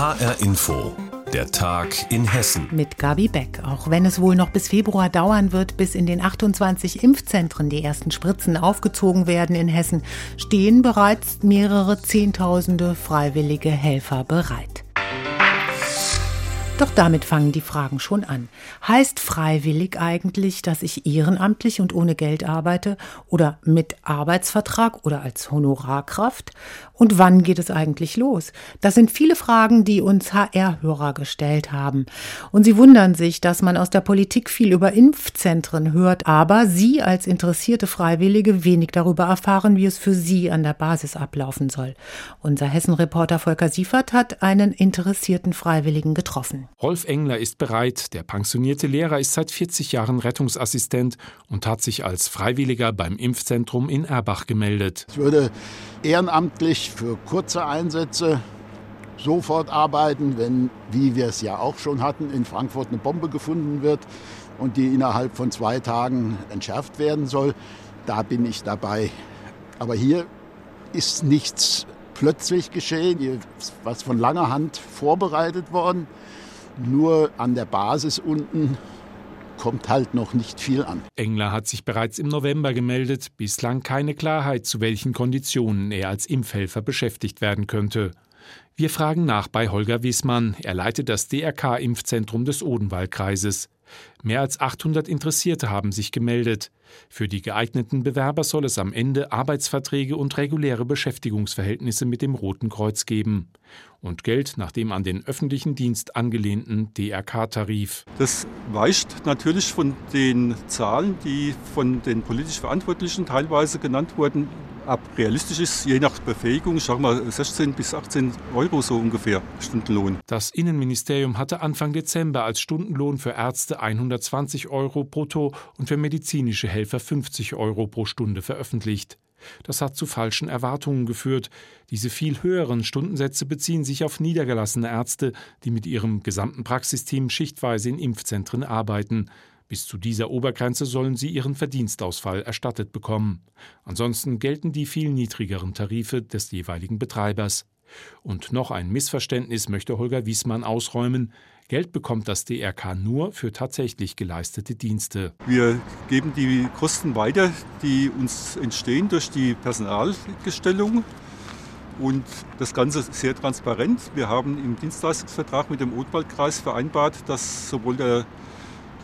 HR Info. Der Tag in Hessen. Mit Gabi Beck. Auch wenn es wohl noch bis Februar dauern wird, bis in den 28 Impfzentren die ersten Spritzen aufgezogen werden in Hessen, stehen bereits mehrere Zehntausende freiwillige Helfer bereit. Doch damit fangen die Fragen schon an. Heißt freiwillig eigentlich, dass ich ehrenamtlich und ohne Geld arbeite oder mit Arbeitsvertrag oder als Honorarkraft? Und wann geht es eigentlich los? Das sind viele Fragen, die uns HR-Hörer gestellt haben. Und sie wundern sich, dass man aus der Politik viel über Impfzentren hört, aber Sie als interessierte Freiwillige wenig darüber erfahren, wie es für Sie an der Basis ablaufen soll. Unser Hessen-Reporter Volker Siefert hat einen interessierten Freiwilligen getroffen. Rolf Engler ist bereit. Der pensionierte Lehrer ist seit 40 Jahren Rettungsassistent und hat sich als Freiwilliger beim Impfzentrum in Erbach gemeldet. Ich würde ehrenamtlich für kurze Einsätze sofort arbeiten, wenn, wie wir es ja auch schon hatten, in Frankfurt eine Bombe gefunden wird und die innerhalb von zwei Tagen entschärft werden soll. Da bin ich dabei. Aber hier ist nichts plötzlich geschehen, was von langer Hand vorbereitet worden. Nur an der Basis unten kommt halt noch nicht viel an. Engler hat sich bereits im November gemeldet, bislang keine Klarheit, zu welchen Konditionen er als Impfhelfer beschäftigt werden könnte. Wir fragen nach bei Holger Wiesmann. Er leitet das DRK-Impfzentrum des Odenwaldkreises. Mehr als 800 Interessierte haben sich gemeldet. Für die geeigneten Bewerber soll es am Ende Arbeitsverträge und reguläre Beschäftigungsverhältnisse mit dem Roten Kreuz geben. Und Geld nach dem an den öffentlichen Dienst angelehnten DRK-Tarif. Das weicht natürlich von den Zahlen, die von den politisch Verantwortlichen teilweise genannt wurden, ab. Realistisch ist je nach Befähigung, ich sage mal 16 bis 18 Euro so ungefähr Stundenlohn. Das Innenministerium hatte Anfang Dezember als Stundenlohn für Ärzte 120 Euro brutto und für medizinische Helfer 50 Euro pro Stunde veröffentlicht. Das hat zu falschen Erwartungen geführt. Diese viel höheren Stundensätze beziehen sich auf niedergelassene Ärzte, die mit ihrem gesamten Praxisteam schichtweise in Impfzentren arbeiten. Bis zu dieser Obergrenze sollen sie ihren Verdienstausfall erstattet bekommen. Ansonsten gelten die viel niedrigeren Tarife des jeweiligen Betreibers. Und noch ein Missverständnis möchte Holger Wiesmann ausräumen. Geld bekommt das DRK nur für tatsächlich geleistete Dienste. Wir geben die Kosten weiter, die uns entstehen durch die Personalgestellung. Und das Ganze sehr transparent. Wir haben im Dienstleistungsvertrag mit dem Odenwaldkreis vereinbart, dass sowohl der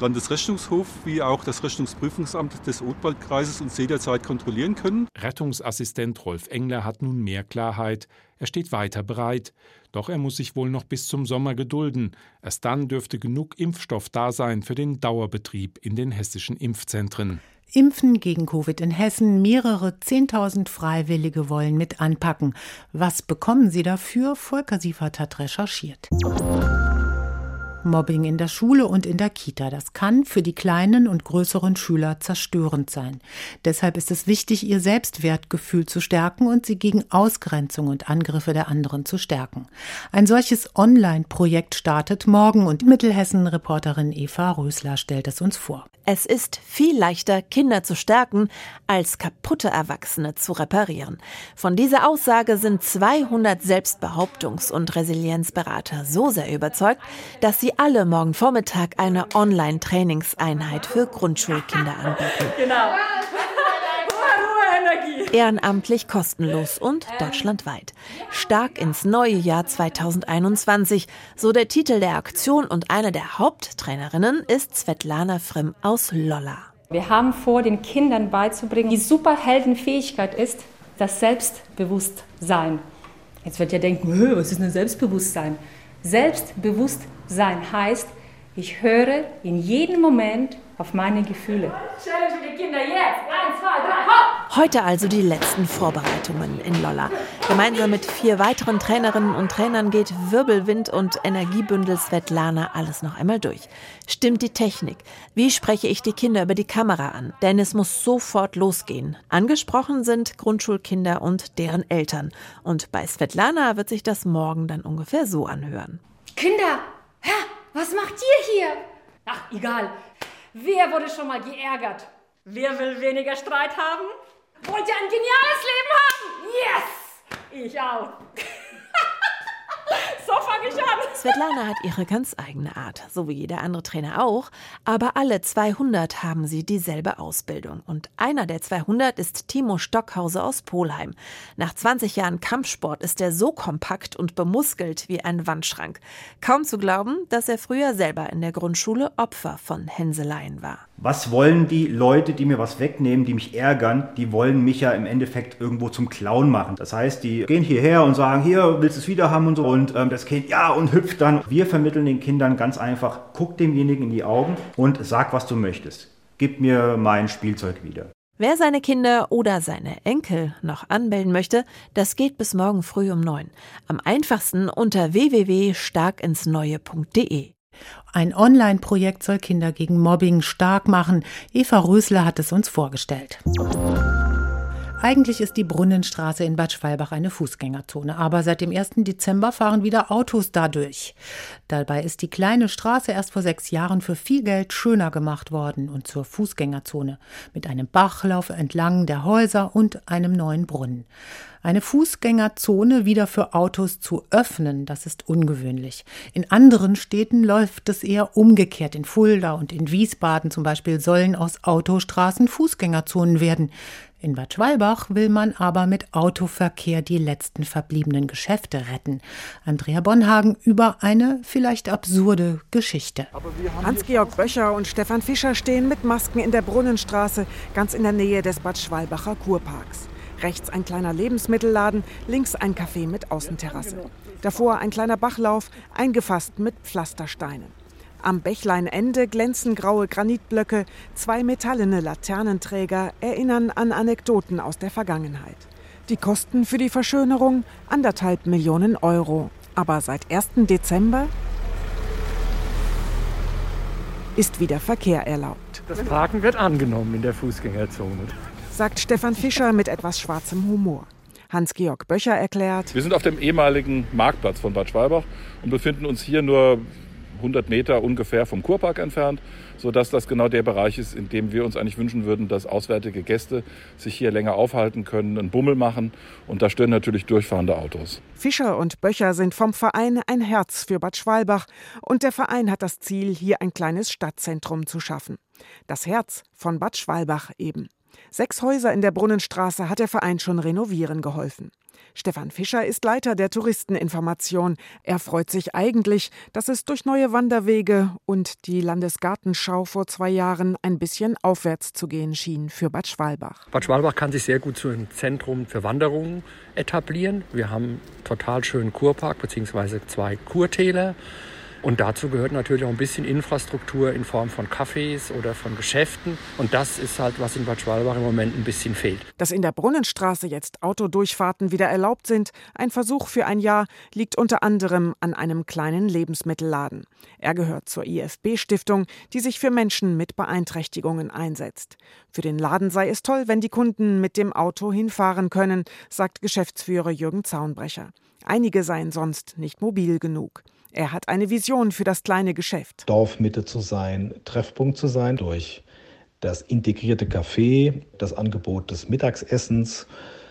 Landesrechnungshof wie auch das Rechnungsprüfungsamt des Odenwaldkreises uns jederzeit kontrollieren können. Rettungsassistent Rolf Engler hat nun mehr Klarheit. Er steht weiter bereit. Doch er muss sich wohl noch bis zum Sommer gedulden. Erst dann dürfte genug Impfstoff da sein für den Dauerbetrieb in den hessischen Impfzentren. Impfen gegen Covid in Hessen. Mehrere Zehntausend Freiwillige wollen mit anpacken. Was bekommen sie dafür? Volker Siefert hat recherchiert. Mobbing in der Schule und in der Kita. Das kann für die kleinen und größeren Schüler zerstörend sein. Deshalb ist es wichtig, ihr Selbstwertgefühl zu stärken und sie gegen Ausgrenzung und Angriffe der anderen zu stärken. Ein solches Online-Projekt startet morgen und Mittelhessen-Reporterin Eva Rösler stellt es uns vor. Es ist viel leichter, Kinder zu stärken, als kaputte Erwachsene zu reparieren. Von dieser Aussage sind 200 Selbstbehauptungs- und Resilienzberater so sehr überzeugt, dass sie alle morgen Vormittag eine Online-Trainingseinheit für Grundschulkinder anbieten. Genau. Ehrenamtlich kostenlos und deutschlandweit. Stark ins neue Jahr 2021, so der Titel der Aktion und eine der Haupttrainerinnen ist Svetlana Frimm aus Lolla. Wir haben vor, den Kindern beizubringen, die Superheldenfähigkeit ist, das Selbstbewusstsein. Jetzt wird ihr denken, was ist denn Selbstbewusstsein? Selbstbewusstsein heißt, ich höre in jedem Moment auf meine Gefühle. Challenge für die Kinder jetzt. Eins, zwei, drei, hopp! Heute also die letzten Vorbereitungen in Lolla. Gemeinsam mit vier weiteren Trainerinnen und Trainern geht Wirbelwind und Energiebündel Svetlana alles noch einmal durch. Stimmt die Technik? Wie spreche ich die Kinder über die Kamera an? Denn es muss sofort losgehen. Angesprochen sind Grundschulkinder und deren Eltern. Und bei Svetlana wird sich das morgen dann ungefähr so anhören. Kinder, ja, was macht ihr hier? Ach, egal. Wer wurde schon mal geärgert? Wer will weniger Streit haben? Wollt ihr ein geniales Leben haben? Yes! Ich auch. So fange ich an. Svetlana hat ihre ganz eigene Art, so wie jeder andere Trainer auch. Aber alle 200 haben sie dieselbe Ausbildung. Und einer der 200 ist Timo Stockhause aus Polheim. Nach 20 Jahren Kampfsport ist er so kompakt und bemuskelt wie ein Wandschrank. Kaum zu glauben, dass er früher selber in der Grundschule Opfer von Hänseleien war. Was wollen die Leute, die mir was wegnehmen, die mich ärgern? Die wollen mich ja im Endeffekt irgendwo zum Clown machen. Das heißt, die gehen hierher und sagen, hier, willst du es wieder haben und so. Und ähm, das Kind, ja, und hüpft dann. Wir vermitteln den Kindern ganz einfach, guck demjenigen in die Augen und sag, was du möchtest. Gib mir mein Spielzeug wieder. Wer seine Kinder oder seine Enkel noch anmelden möchte, das geht bis morgen früh um neun. Am einfachsten unter www.starkinsneue.de. Ein Online-Projekt soll Kinder gegen Mobbing stark machen. Eva Rösler hat es uns vorgestellt. Eigentlich ist die Brunnenstraße in Bad Schwalbach eine Fußgängerzone, aber seit dem 1. Dezember fahren wieder Autos dadurch. Dabei ist die kleine Straße erst vor sechs Jahren für viel Geld schöner gemacht worden und zur Fußgängerzone mit einem Bachlauf entlang der Häuser und einem neuen Brunnen. Eine Fußgängerzone wieder für Autos zu öffnen, das ist ungewöhnlich. In anderen Städten läuft es eher umgekehrt. In Fulda und in Wiesbaden zum Beispiel sollen aus Autostraßen Fußgängerzonen werden. In Bad Schwalbach will man aber mit Autoverkehr die letzten verbliebenen Geschäfte retten. Andrea Bonhagen über eine vielleicht absurde Geschichte. Hans-Georg Böcher und Stefan Fischer stehen mit Masken in der Brunnenstraße, ganz in der Nähe des Bad Schwalbacher Kurparks. Rechts ein kleiner Lebensmittelladen, links ein Café mit Außenterrasse. Davor ein kleiner Bachlauf, eingefasst mit Pflastersteinen. Am Bächleinende glänzen graue Granitblöcke, zwei metallene Laternenträger erinnern an Anekdoten aus der Vergangenheit. Die Kosten für die Verschönerung anderthalb Millionen Euro. Aber seit 1. Dezember ist wieder Verkehr erlaubt. Das Parken wird angenommen in der Fußgängerzone, sagt Stefan Fischer mit etwas schwarzem Humor. Hans-Georg Böcher erklärt. Wir sind auf dem ehemaligen Marktplatz von Bad Schwalbach und befinden uns hier nur 100 Meter ungefähr vom Kurpark entfernt, sodass das genau der Bereich ist, in dem wir uns eigentlich wünschen würden, dass auswärtige Gäste sich hier länger aufhalten können, einen Bummel machen. Und da stören natürlich durchfahrende Autos. Fischer und Böcher sind vom Verein ein Herz für Bad Schwalbach. Und der Verein hat das Ziel, hier ein kleines Stadtzentrum zu schaffen. Das Herz von Bad Schwalbach eben. Sechs Häuser in der Brunnenstraße hat der Verein schon renovieren geholfen. Stefan Fischer ist Leiter der Touristeninformation. Er freut sich eigentlich, dass es durch neue Wanderwege und die Landesgartenschau vor zwei Jahren ein bisschen aufwärts zu gehen schien für Bad Schwalbach. Bad Schwalbach kann sich sehr gut zu einem Zentrum für Wanderungen etablieren. Wir haben total schönen Kurpark bzw. zwei Kurtäler. Und dazu gehört natürlich auch ein bisschen Infrastruktur in Form von Cafés oder von Geschäften. Und das ist halt, was in Bad Schwalbach im Moment ein bisschen fehlt. Dass in der Brunnenstraße jetzt Autodurchfahrten wieder erlaubt sind, ein Versuch für ein Jahr, liegt unter anderem an einem kleinen Lebensmittelladen. Er gehört zur IFB-Stiftung, die sich für Menschen mit Beeinträchtigungen einsetzt. Für den Laden sei es toll, wenn die Kunden mit dem Auto hinfahren können, sagt Geschäftsführer Jürgen Zaunbrecher. Einige seien sonst nicht mobil genug. Er hat eine Vision für das kleine Geschäft. Dorfmitte zu sein, Treffpunkt zu sein durch das integrierte Café, das Angebot des Mittagsessens,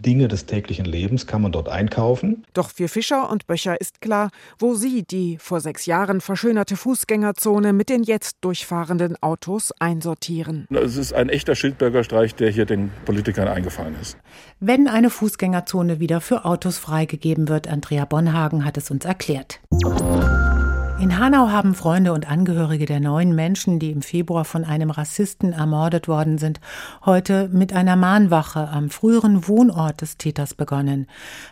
Dinge des täglichen Lebens kann man dort einkaufen. Doch für Fischer und Böcher ist klar, wo sie die vor sechs Jahren verschönerte Fußgängerzone mit den jetzt durchfahrenden Autos einsortieren. Es ist ein echter Schildbürgerstreich, der hier den Politikern eingefallen ist. Wenn eine Fußgängerzone wieder für Autos freigegeben wird, Andrea Bonhagen hat es uns erklärt. In Hanau haben Freunde und Angehörige der neun Menschen, die im Februar von einem Rassisten ermordet worden sind, heute mit einer Mahnwache am früheren Wohnort des Täters begonnen.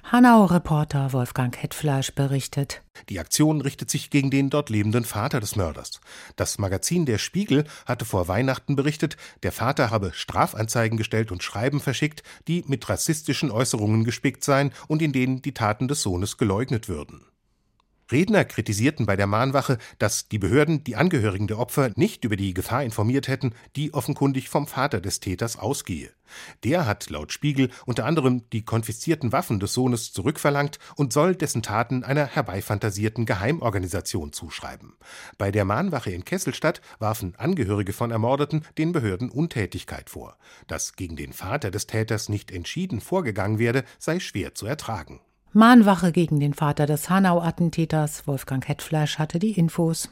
Hanau-Reporter Wolfgang Hetfleisch berichtet. Die Aktion richtet sich gegen den dort lebenden Vater des Mörders. Das Magazin Der Spiegel hatte vor Weihnachten berichtet, der Vater habe Strafanzeigen gestellt und Schreiben verschickt, die mit rassistischen Äußerungen gespickt seien und in denen die Taten des Sohnes geleugnet würden. Redner kritisierten bei der Mahnwache, dass die Behörden die Angehörigen der Opfer nicht über die Gefahr informiert hätten, die offenkundig vom Vater des Täters ausgehe. Der hat laut Spiegel unter anderem die konfiszierten Waffen des Sohnes zurückverlangt und soll dessen Taten einer herbeifantasierten Geheimorganisation zuschreiben. Bei der Mahnwache in Kesselstadt warfen Angehörige von Ermordeten den Behörden Untätigkeit vor. Dass gegen den Vater des Täters nicht entschieden vorgegangen werde, sei schwer zu ertragen. Mahnwache gegen den Vater des Hanau-Attentäters, Wolfgang Hetfleisch, hatte die Infos.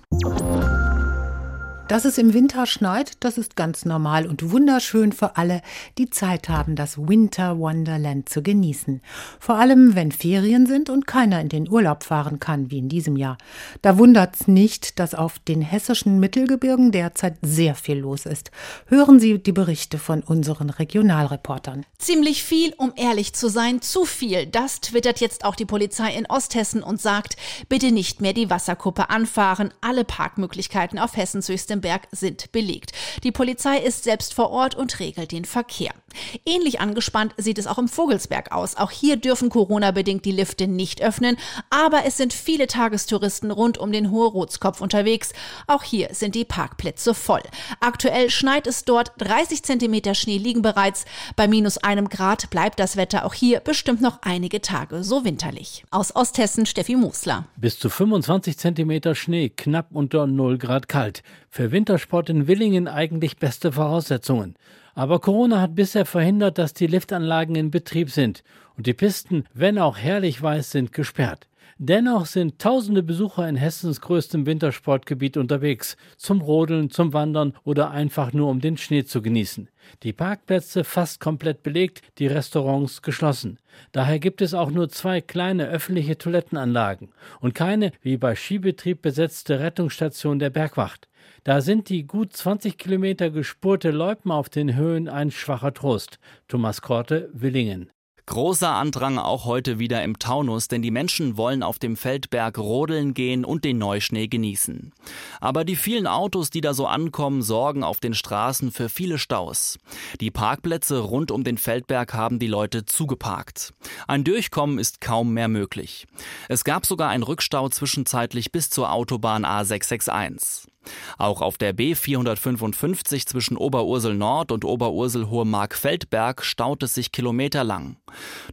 Dass es im Winter schneit, das ist ganz normal und wunderschön für alle, die Zeit haben, das Winter Wonderland zu genießen. Vor allem, wenn Ferien sind und keiner in den Urlaub fahren kann, wie in diesem Jahr. Da wundert's nicht, dass auf den hessischen Mittelgebirgen derzeit sehr viel los ist. Hören Sie die Berichte von unseren Regionalreportern. Ziemlich viel, um ehrlich zu sein, zu viel. Das twittert jetzt auch die Polizei in Osthessen und sagt, bitte nicht mehr die Wasserkuppe anfahren. Alle Parkmöglichkeiten auf Hessens höchstem Berg sind belegt. Die Polizei ist selbst vor Ort und regelt den Verkehr. Ähnlich angespannt sieht es auch im Vogelsberg aus. Auch hier dürfen Corona-bedingt die Lifte nicht öffnen, aber es sind viele Tagestouristen rund um den Hohe-Rotskopf unterwegs. Auch hier sind die Parkplätze voll. Aktuell schneit es dort, 30 Zentimeter Schnee liegen bereits. Bei minus einem Grad bleibt das Wetter auch hier bestimmt noch einige Tage so winterlich. Aus Osthessen Steffi Musler. Bis zu 25 Zentimeter Schnee, knapp unter 0 Grad kalt. Für Wintersport in Willingen eigentlich beste Voraussetzungen. Aber Corona hat bisher verhindert, dass die Liftanlagen in Betrieb sind und die Pisten, wenn auch herrlich weiß, sind gesperrt. Dennoch sind tausende Besucher in Hessens größtem Wintersportgebiet unterwegs, zum Rodeln, zum Wandern oder einfach nur um den Schnee zu genießen. Die Parkplätze fast komplett belegt, die Restaurants geschlossen. Daher gibt es auch nur zwei kleine öffentliche Toilettenanlagen und keine, wie bei Skibetrieb besetzte Rettungsstation der Bergwacht. Da sind die gut 20 Kilometer gespurte Loipen auf den Höhen ein schwacher Trost. Thomas Korte, Willingen. Großer Andrang auch heute wieder im Taunus, denn die Menschen wollen auf dem Feldberg rodeln gehen und den Neuschnee genießen. Aber die vielen Autos, die da so ankommen, sorgen auf den Straßen für viele Staus. Die Parkplätze rund um den Feldberg haben die Leute zugeparkt. Ein Durchkommen ist kaum mehr möglich. Es gab sogar einen Rückstau zwischenzeitlich bis zur Autobahn A661. Auch auf der B455 zwischen Oberursel Nord und Oberursel Hohe Mark Feldberg staut es sich kilometerlang.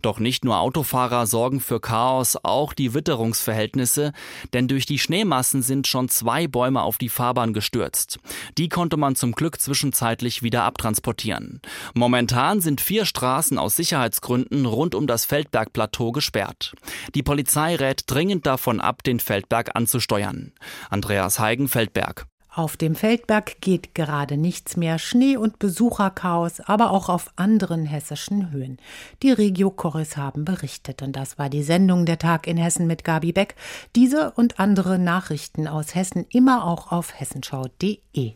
Doch nicht nur Autofahrer sorgen für Chaos, auch die Witterungsverhältnisse, denn durch die Schneemassen sind schon zwei Bäume auf die Fahrbahn gestürzt. Die konnte man zum Glück zwischenzeitlich wieder abtransportieren. Momentan sind vier Straßen aus Sicherheitsgründen rund um das Feldbergplateau gesperrt. Die Polizei rät dringend davon ab, den Feldberg anzusteuern. Andreas Heigen, Feldberg. Auf dem Feldberg geht gerade nichts mehr. Schnee und Besucherchaos, aber auch auf anderen hessischen Höhen. Die Regio Chorus haben berichtet und das war die Sendung Der Tag in Hessen mit Gabi Beck. Diese und andere Nachrichten aus Hessen immer auch auf hessenschau.de.